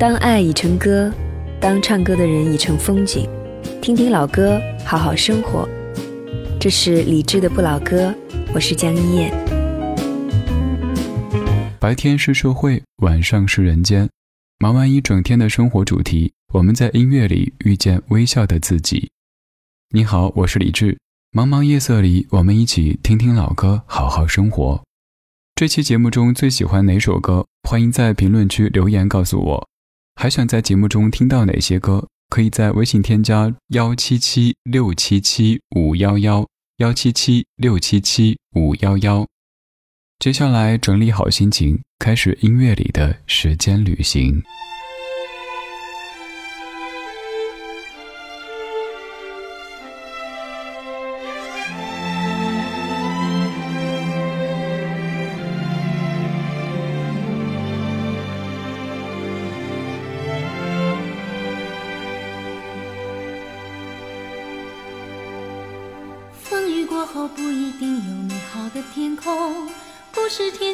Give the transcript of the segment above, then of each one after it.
当爱已成歌，当唱歌的人已成风景，听听老歌，好好生活。这是李志的不老歌，我是江一燕。白天是社会，晚上是人间。忙完一整天的生活主题，我们在音乐里遇见微笑的自己。你好，我是李志。茫茫夜色里，我们一起听听老歌，好好生活。这期节目中最喜欢哪首歌？欢迎在评论区留言告诉我。还想在节目中听到哪些歌？可以在微信添加幺七七六七七五幺幺幺七七六七七五幺幺。接下来整理好心情，开始音乐里的时间旅行。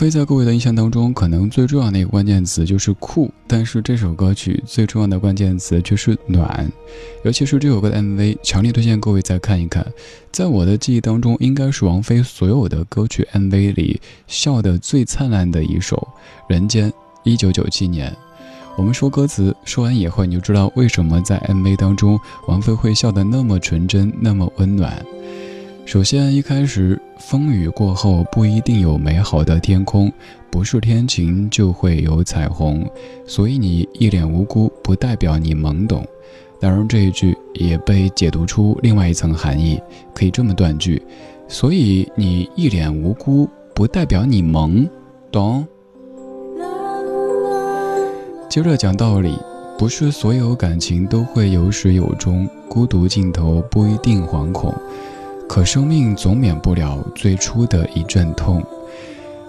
王菲在各位的印象当中，可能最重要的一个关键词就是酷，但是这首歌曲最重要的关键词却是暖。尤其是这首歌的 MV，强烈推荐各位再看一看。在我的记忆当中，应该是王菲所有的歌曲 MV 里笑得最灿烂的一首《人间》。一九九七年，我们说歌词，说完以后你就知道为什么在 MV 当中，王菲会笑得那么纯真，那么温暖。首先，一开始，风雨过后不一定有美好的天空，不是天晴就会有彩虹，所以你一脸无辜不代表你懵懂。当然，这一句也被解读出另外一层含义，可以这么断句：所以你一脸无辜不代表你懵懂。接着讲道理，不是所有感情都会有始有终，孤独尽头不一定惶恐。可生命总免不了最初的一阵痛，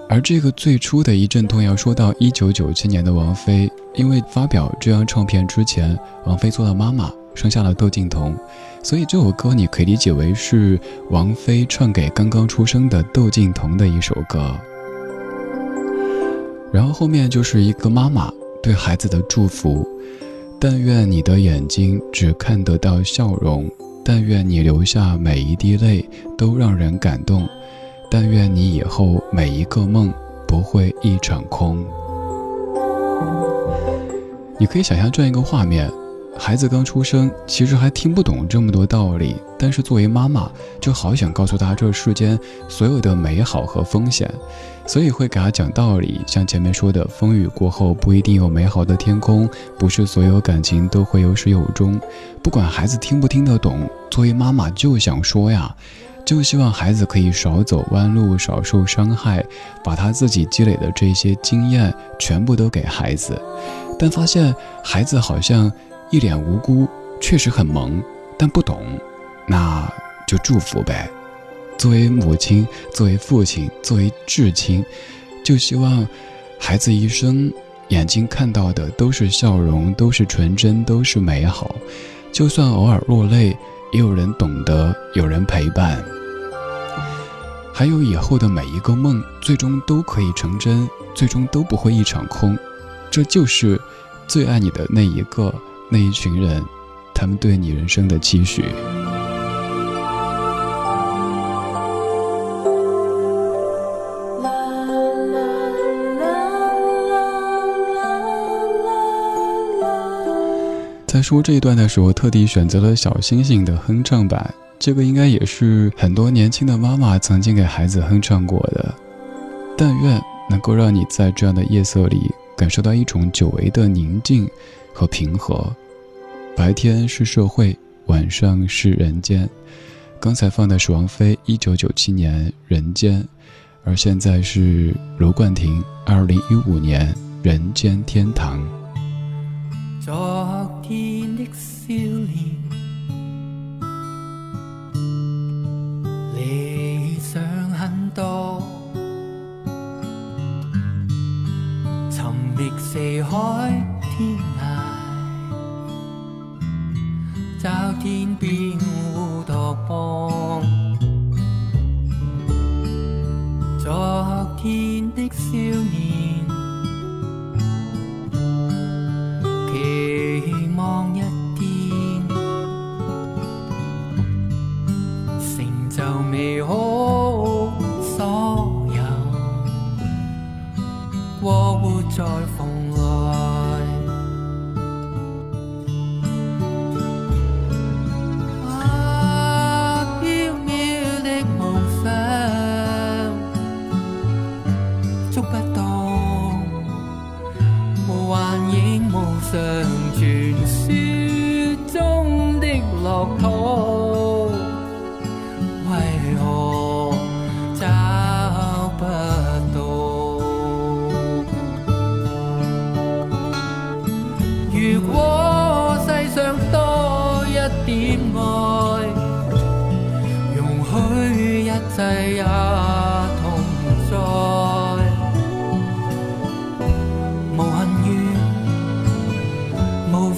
而这个最初的一阵痛，要说到一九九七年的王菲，因为发表这张唱片之前，王菲做了妈妈，生下了窦靖童，所以这首歌你可以理解为是王菲唱给刚刚出生的窦靖童的一首歌。然后后面就是一个妈妈对孩子的祝福：但愿你的眼睛只看得到笑容。但愿你流下每一滴泪都让人感动，但愿你以后每一个梦不会一场空。你可以想象这样一个画面：孩子刚出生，其实还听不懂这么多道理，但是作为妈妈，就好想告诉他这世间所有的美好和风险，所以会给他讲道理。像前面说的，风雨过后不一定有美好的天空，不是所有感情都会有始有终。不管孩子听不听得懂，作为妈妈就想说呀，就希望孩子可以少走弯路，少受伤害，把他自己积累的这些经验全部都给孩子。但发现孩子好像一脸无辜，确实很萌，但不懂，那就祝福呗。作为母亲，作为父亲，作为至亲，就希望孩子一生眼睛看到的都是笑容，都是纯真，都是美好。就算偶尔落泪，也有人懂得，有人陪伴。还有以后的每一个梦，最终都可以成真，最终都不会一场空。这就是最爱你的那一个那一群人，他们对你人生的期许。在说这一段的时候，特地选择了小星星的哼唱版。这个应该也是很多年轻的妈妈曾经给孩子哼唱过的。但愿能够让你在这样的夜色里感受到一种久违的宁静和平和。白天是社会，晚上是人间。刚才放的是王菲一九九七年《人间》，而现在是卢冠廷二零一五年《人间天堂》。昨天的少年，理想很多，寻觅四海天边乌托邦。昨天的少年，期望一天成就美好所有，我活在风里。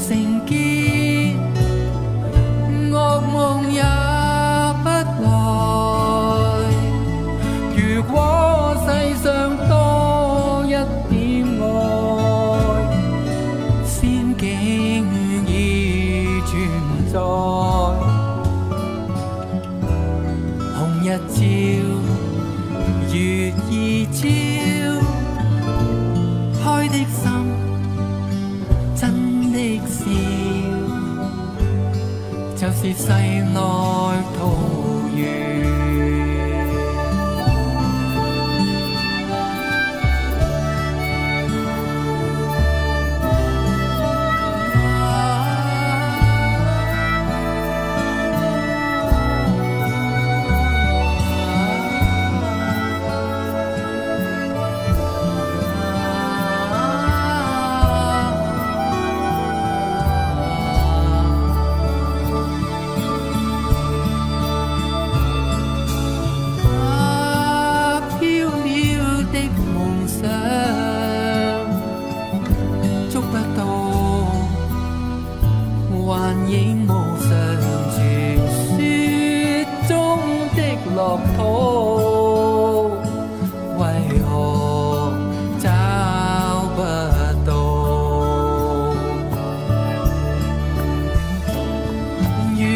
上多。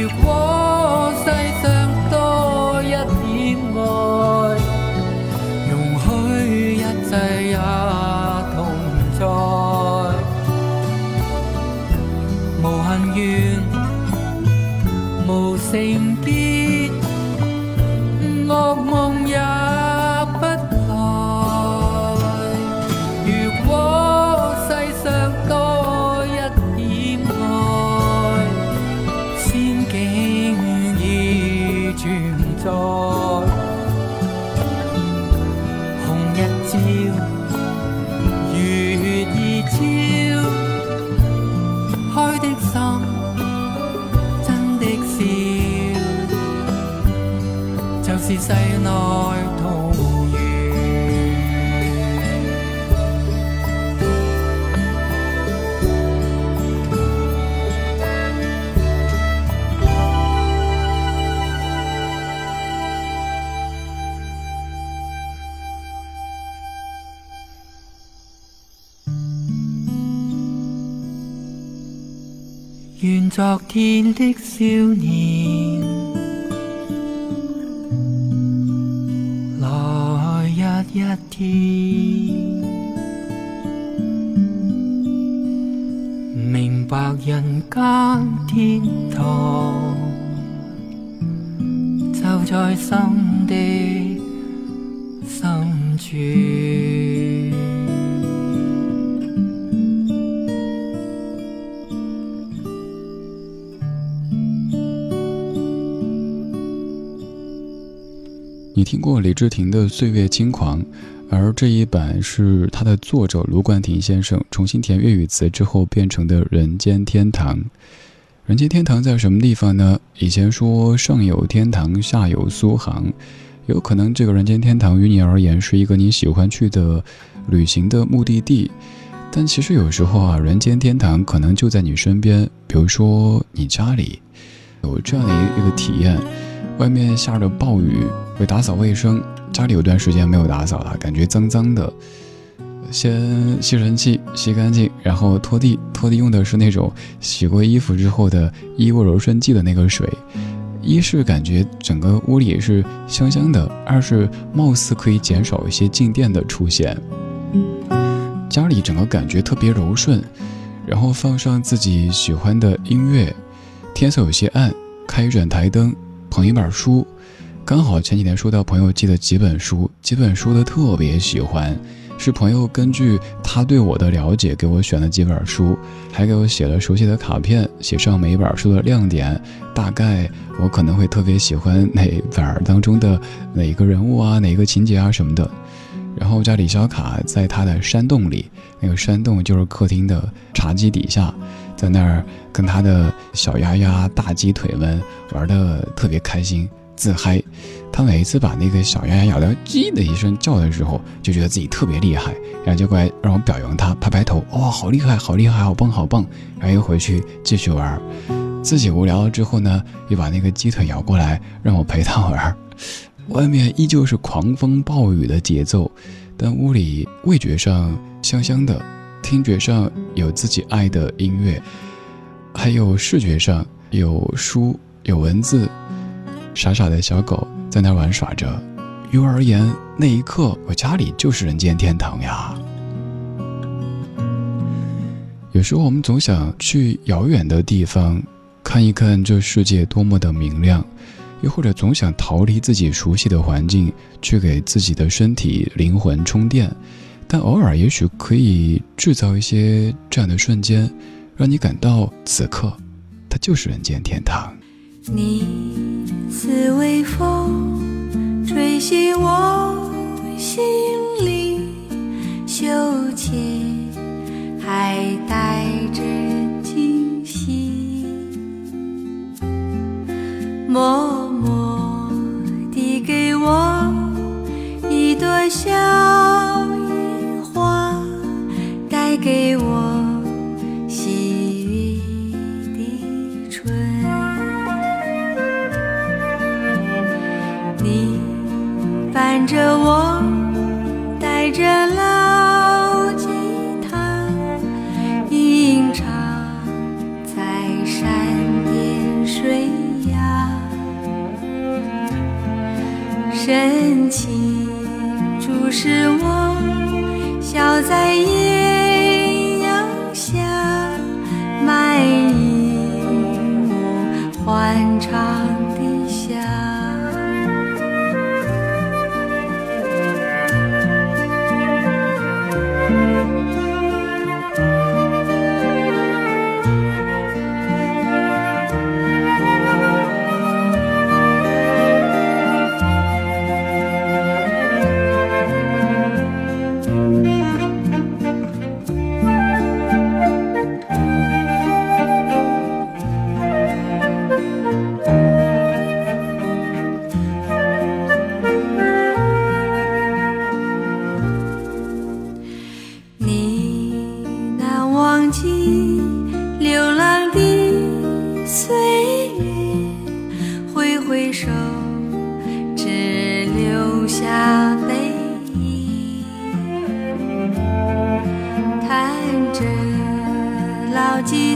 如果是世內桃源。愿昨天的少年，一天，明白人间天堂就在心的深处。听过李治廷的《岁月轻狂》，而这一版是他的作者卢冠廷先生重新填粤语词之后变成的《人间天堂》。人间天堂在什么地方呢？以前说上有天堂，下有苏杭，有可能这个人间天堂于你而言是一个你喜欢去的旅行的目的地，但其实有时候啊，人间天堂可能就在你身边，比如说你家里，有这样的一个体验。外面下着暴雨，会打扫卫生，家里有段时间没有打扫了，感觉脏脏的。先吸尘器吸干净，然后拖地，拖地用的是那种洗过衣服之后的衣物柔顺剂的那个水。一是感觉整个屋里是香香的，二是貌似可以减少一些静电的出现。家里整个感觉特别柔顺，然后放上自己喜欢的音乐，天色有些暗，开一盏台灯。捧一本书，刚好前几天收到朋友寄的几本书，几本书都特别喜欢，是朋友根据他对我的了解给我选的几本书，还给我写了熟悉的卡片，写上每一本书的亮点，大概我可能会特别喜欢哪本当中的哪个人物啊，哪个情节啊什么的。然后家里小卡在他的山洞里，那个山洞就是客厅的茶几底下，在那儿跟他的小鸭鸭、大鸡腿们玩的特别开心，自嗨。他每一次把那个小鸭鸭咬到“叽”的一声叫的时候，就觉得自己特别厉害，然后就过来让我表扬他，拍拍头，哇、好厉害，好厉害，好棒，好棒。然后又回去继续玩。自己无聊了之后呢，又把那个鸡腿咬过来让我陪他玩。外面依旧是狂风暴雨的节奏，但屋里味觉上香香的，听觉上有自己爱的音乐，还有视觉上有书有文字，傻傻的小狗在那玩耍着，于我而言，那一刻我家里就是人间天堂呀。有时候我们总想去遥远的地方，看一看这世界多么的明亮，又或者总想逃离自己熟悉的环境，去给自己的身体灵魂充电。但偶尔也许可以制造一些这样的瞬间，让你感到此刻，它就是人间天堂。你似微风，吹醒我心里羞怯。还带着惊喜，默一朵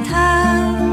他。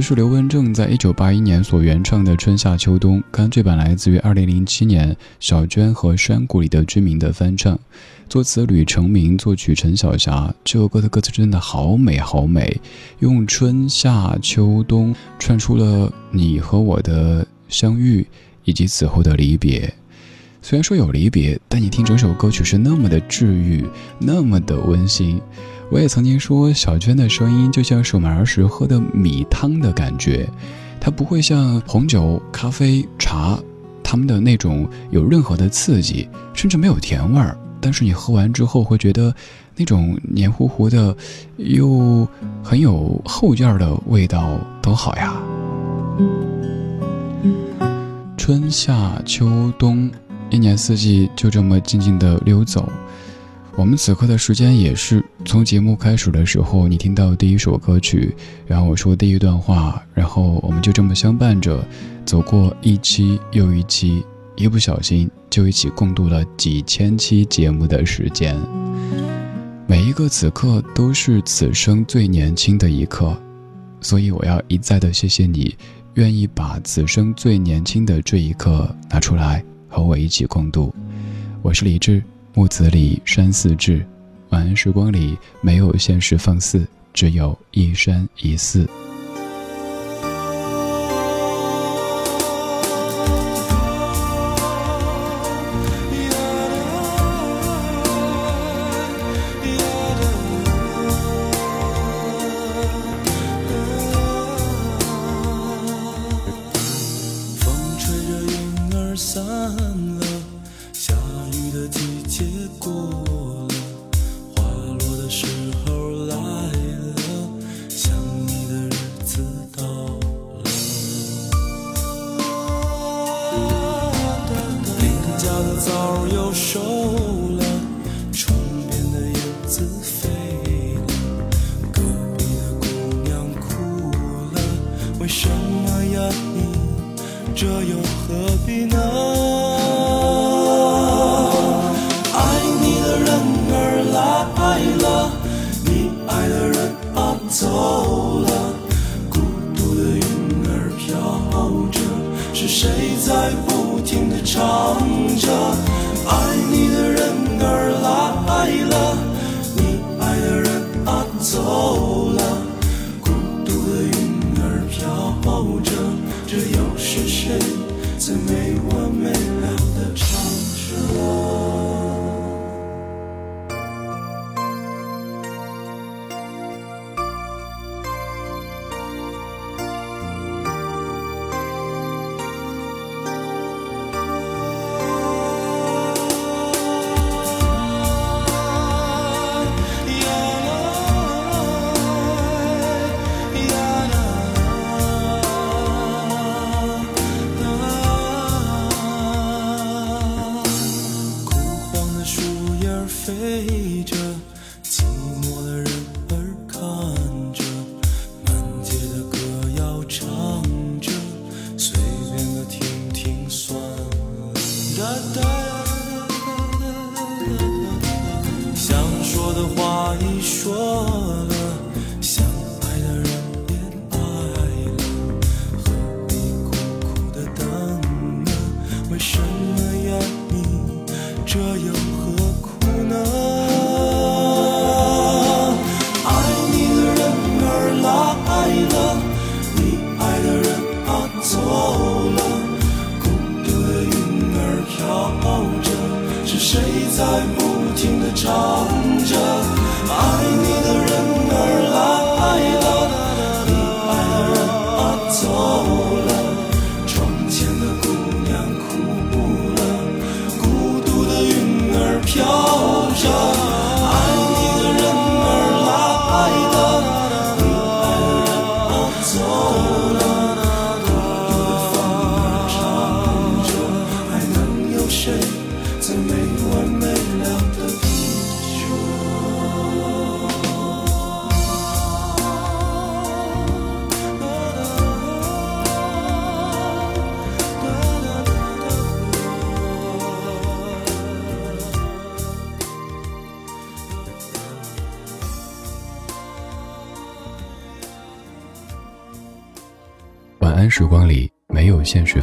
这是刘文正在一九八一年所原创的《春夏秋冬》，干脆版来自于二零零七年小娟和山谷里的居民的翻唱，作词吕成明，作曲陈小霞。这首歌的歌词真的好美好美，用春夏秋冬串出了你和我的相遇以及此后的离别。虽然说有离别，但你听整首歌曲是那么的治愈，那么的温馨。我也曾经说，小娟的声音就像是我们儿时喝的米汤的感觉，它不会像红酒、咖啡、茶，他们的那种有任何的刺激，甚至没有甜味儿。但是你喝完之后会觉得，那种黏糊糊的，又很有后劲儿的味道，多好呀！春夏秋冬，一年四季就这么静静的溜走。我们此刻的时间也是从节目开始的时候，你听到第一首歌曲，然后我说第一段话，然后我们就这么相伴着走过一期又一期，一不小心就一起共度了几千期节目的时间。每一个此刻都是此生最年轻的一刻，所以我要一再的谢谢你，愿意把此生最年轻的这一刻拿出来和我一起共度。我是李志。木子李山寺志，晚安时光里没有现实放肆，只有一山一寺。又瘦了，窗边的燕子飞了，隔壁的姑娘哭了，为什么呀你？这又何必呢？爱你的人儿来了，你爱的人啊走了，孤独的云儿飘着，是谁在不停地唱